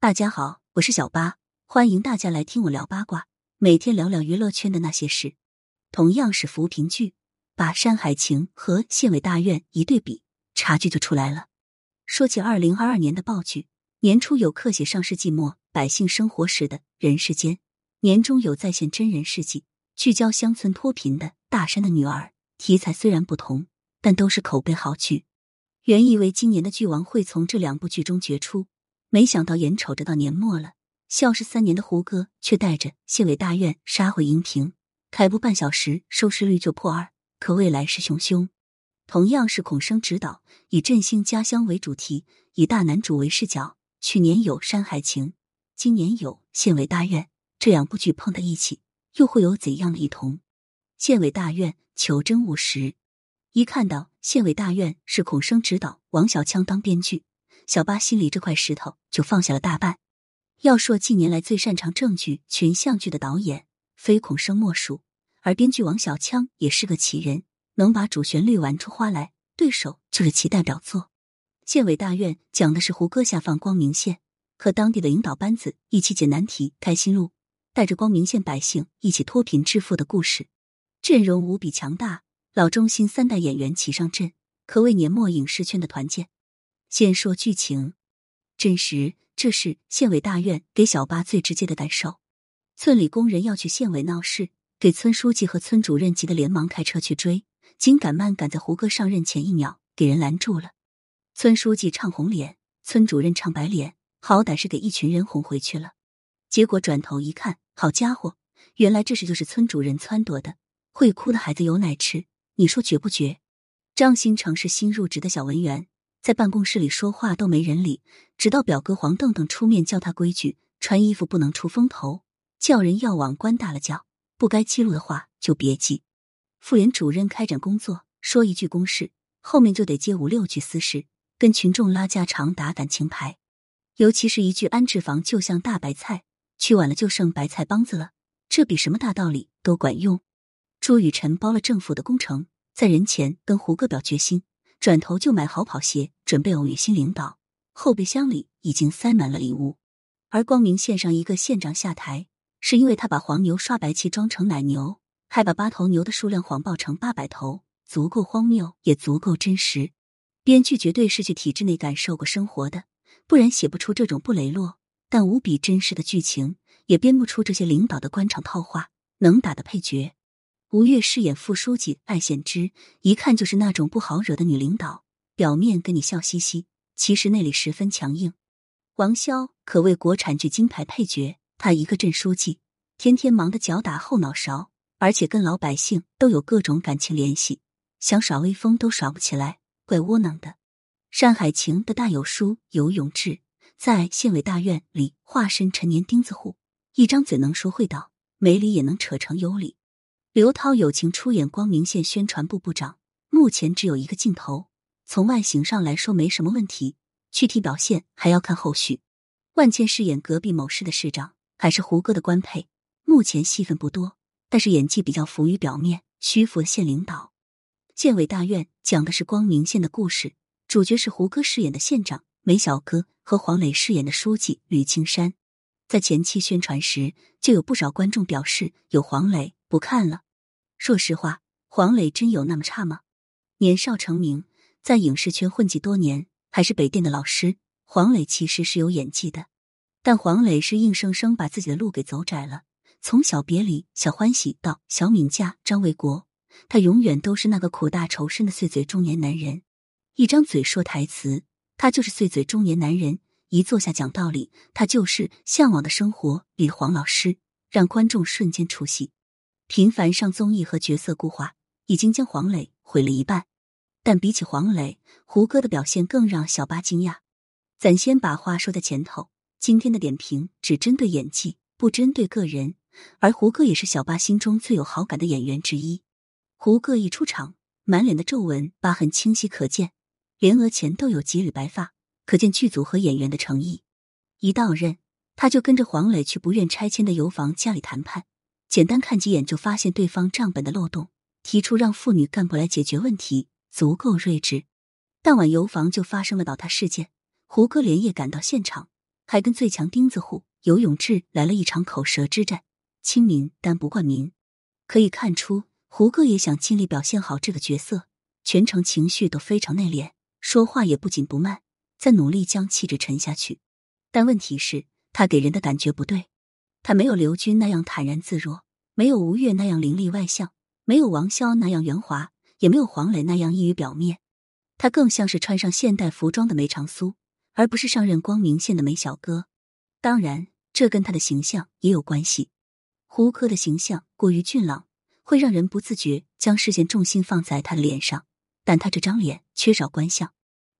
大家好，我是小八，欢迎大家来听我聊八卦，每天聊聊娱乐圈的那些事。同样是扶贫剧，把《山海情》和《县委大院》一对比，差距就出来了。说起二零二二年的爆剧，年初有刻写上世纪末百姓生活时的人世间，年中有再现真人事迹，聚焦乡村脱贫的《大山的女儿》。题材虽然不同，但都是口碑好剧。原以为今年的剧王会从这两部剧中决出。没想到眼瞅着到年末了，消失三年的胡歌却带着县委大院杀回荧屏，开播半小时收视率就破二，可谓来势汹汹。同样是孔生执导，以振兴家乡为主题，以大男主为视角。去年有《山海情》，今年有《县委大院》，这两部剧碰在一起，又会有怎样的异同？《县委大院》求真务实，一看到《县委大院》是孔生执导，王小枪当编剧。小八心里这块石头就放下了大半。要说近年来最擅长正剧、群像剧的导演，非孔生莫属。而编剧王小枪也是个奇人，能把主旋律玩出花来。对手就是其代表作《县委大院》，讲的是胡歌下放光明县，和当地的领导班子一起解难题、开心路，带着光明县百姓一起脱贫致富的故事。阵容无比强大，老中新三代演员齐上阵，可谓年末影视圈的团建。先说剧情，真实，这是县委大院给小八最直接的感受。村里工人要去县委闹事，给村书记和村主任急得连忙开车去追，紧赶慢赶在胡歌上任前一秒给人拦住了。村书记唱红脸，村主任唱白脸，好歹是给一群人哄回去了。结果转头一看，好家伙，原来这事就是村主任撺掇的。会哭的孩子有奶吃，你说绝不绝？张新成是新入职的小文员。在办公室里说话都没人理，直到表哥黄澄澄出面教他规矩，穿衣服不能出风头，叫人要往官大了叫，不该记录的话就别记。妇联主任开展工作，说一句公事，后面就得接五六句私事，跟群众拉家常、打感情牌。尤其是一句安置房就像大白菜，去晚了就剩白菜帮子了，这比什么大道理都管用。朱雨辰包了政府的工程，在人前跟胡歌表决心。转头就买好跑鞋，准备偶遇新领导。后备箱里已经塞满了礼物。而光明县上一个县长下台，是因为他把黄牛刷白气装成奶牛，还把八头牛的数量谎报成八百头，足够荒谬，也足够真实。编剧绝对是去体制内感受过生活的，不然写不出这种不雷落但无比真实的剧情，也编不出这些领导的官场套话，能打的配角。吴越饰演副书记艾显之，一看就是那种不好惹的女领导，表面跟你笑嘻嘻，其实内里十分强硬。王骁可谓国产剧金牌配角，他一个镇书记，天天忙得脚打后脑勺，而且跟老百姓都有各种感情联系，想耍威风都耍不起来，怪窝囊的。《山海情》的大有叔游永志，在县委大院里化身陈年钉子户，一张嘴能说会道，没理也能扯成有理。刘涛友情出演光明县宣传部部长，目前只有一个镜头。从外形上来说没什么问题，具体表现还要看后续。万茜饰演隔壁某市的市长，还是胡歌的官配，目前戏份不多，但是演技比较浮于表面，虚浮的县领导。县委大院讲的是光明县的故事，主角是胡歌饰演的县长梅小哥和黄磊饰演的书记吕青山。在前期宣传时，就有不少观众表示有黄磊不看了。说实话，黄磊真有那么差吗？年少成名，在影视圈混迹多年，还是北电的老师。黄磊其实是有演技的，但黄磊是硬生生把自己的路给走窄了。从小别离、小欢喜到小敏嫁张卫国，他永远都是那个苦大仇深的碎嘴中年男人。一张嘴说台词，他就是碎嘴中年男人；一坐下讲道理，他就是向往的生活里黄老师，让观众瞬间出戏。频繁上综艺和角色固化，已经将黄磊毁了一半。但比起黄磊，胡歌的表现更让小八惊讶。咱先把话说在前头，今天的点评只针对演技，不针对个人。而胡歌也是小八心中最有好感的演员之一。胡歌一出场，满脸的皱纹疤痕清晰可见，连额前都有几缕白发，可见剧组和演员的诚意。一到任，他就跟着黄磊去不愿拆迁的油房家里谈判。简单看几眼就发现对方账本的漏洞，提出让妇女干部来解决问题，足够睿智。当晚油房就发生了倒塌事件，胡歌连夜赶到现场，还跟最强钉子户游永志来了一场口舌之战，亲民但不冠民。可以看出，胡歌也想尽力表现好这个角色，全程情绪都非常内敛，说话也不紧不慢，在努力将气质沉下去。但问题是，他给人的感觉不对。他没有刘军那样坦然自若，没有吴越那样凌厉外向，没有王骁那样圆滑，也没有黄磊那样溢于表面。他更像是穿上现代服装的梅长苏，而不是上任光明县的梅小哥。当然，这跟他的形象也有关系。胡歌的形象过于俊朗，会让人不自觉将视线重心放在他的脸上，但他这张脸缺少官相。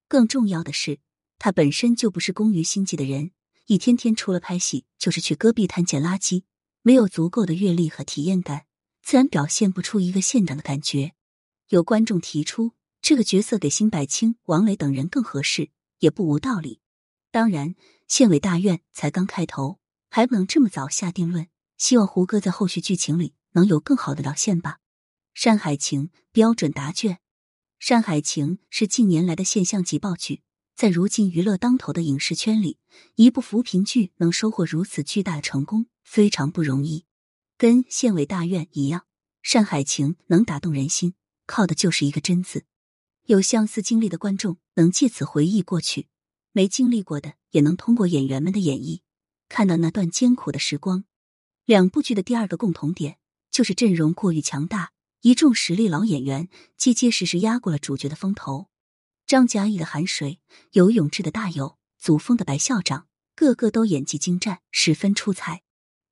更重要的是，他本身就不是工于心计的人，一天天除了拍戏就是去戈壁滩捡垃圾，没有足够的阅历和体验感，自然表现不出一个县长的感觉。有观众提出这个角色给辛柏青、王磊等人更合适，也不无道理。当然，县委大院才刚开头，还不能这么早下定论。希望胡歌在后续剧情里能有更好的表现吧。《山海情》标准答卷，《山海情》是近年来的现象级爆剧，在如今娱乐当头的影视圈里，一部扶贫剧能收获如此巨大的成功，非常不容易。跟《县委大院》一样，《山海情》能打动人心，靠的就是一个“真”字。有相似经历的观众能借此回忆过去，没经历过的也能通过演员们的演绎，看到那段艰苦的时光。两部剧的第二个共同点就是阵容过于强大，一众实力老演员结结实实压过了主角的风头。张嘉译的韩水、游泳志的大友、祖峰的白校长，个个都演技精湛，十分出彩。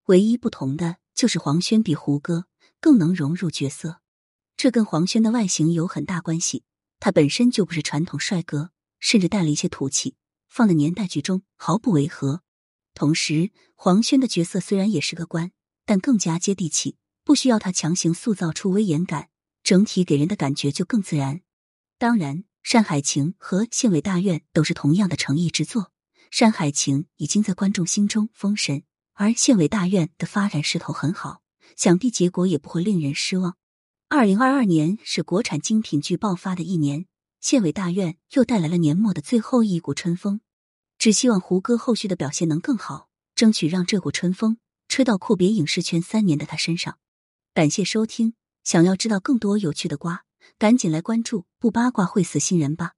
唯一不同的就是黄轩比胡歌更能融入角色，这跟黄轩的外形有很大关系。他本身就不是传统帅哥，甚至带了一些土气，放在年代剧中毫不违和。同时，黄轩的角色虽然也是个官，但更加接地气，不需要他强行塑造出威严感，整体给人的感觉就更自然。当然，《山海情》和《县委大院》都是同样的诚意之作，《山海情》已经在观众心中封神，而《县委大院》的发展势头很好，想必结果也不会令人失望。二零二二年是国产精品剧爆发的一年，《县委大院》又带来了年末的最后一股春风。只希望胡歌后续的表现能更好，争取让这股春风吹到阔别影视圈三年的他身上。感谢收听，想要知道更多有趣的瓜，赶紧来关注，不八卦会死新人吧。